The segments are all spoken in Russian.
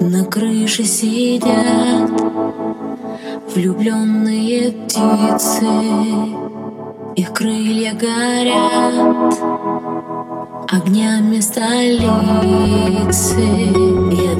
На крыше сидят влюбленные птицы, их крылья горят огнями столицы. Я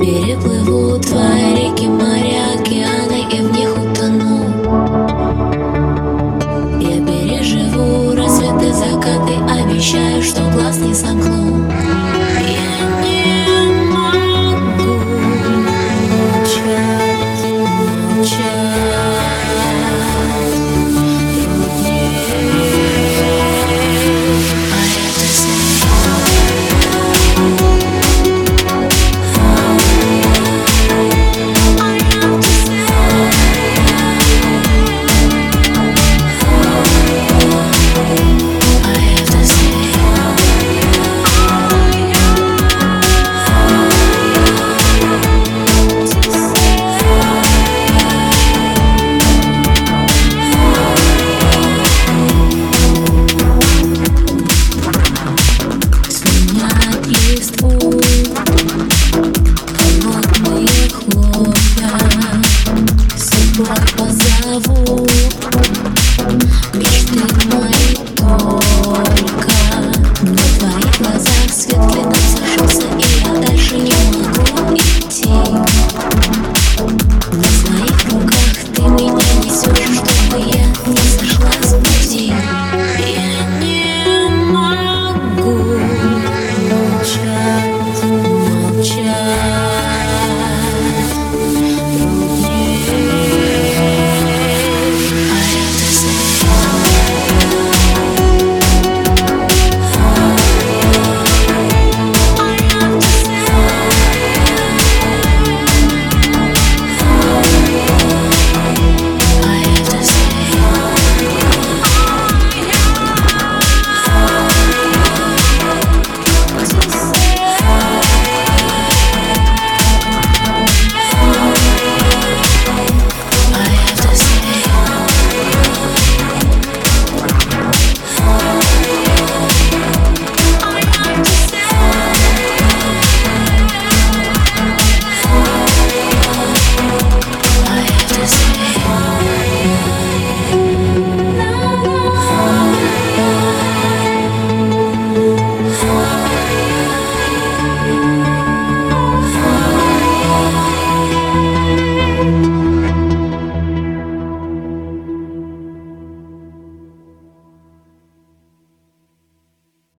no you.